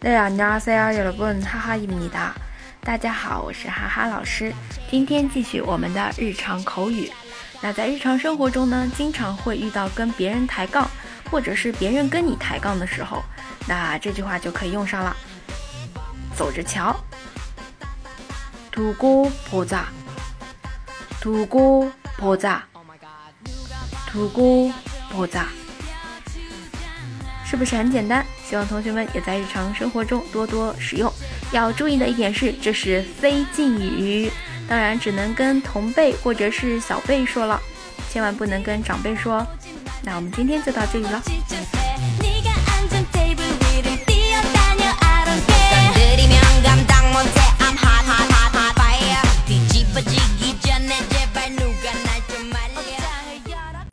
안녕하세요여러분哈哈입니다大家好，我是哈哈老师。今天继续我们的日常口语。那在日常生活中呢，经常会遇到跟别人抬杠，或者是别人跟你抬杠的时候，那这句话就可以用上了。走着瞧，두고보 자， 두고보 자， 두고보 자， 是不是很简单？希望同学们也在日常生活中多多使用。要注意的一点是，这是非敬语，当然只能跟同辈或者是小辈说了，千万不能跟长辈说。那我们今天就到这里了。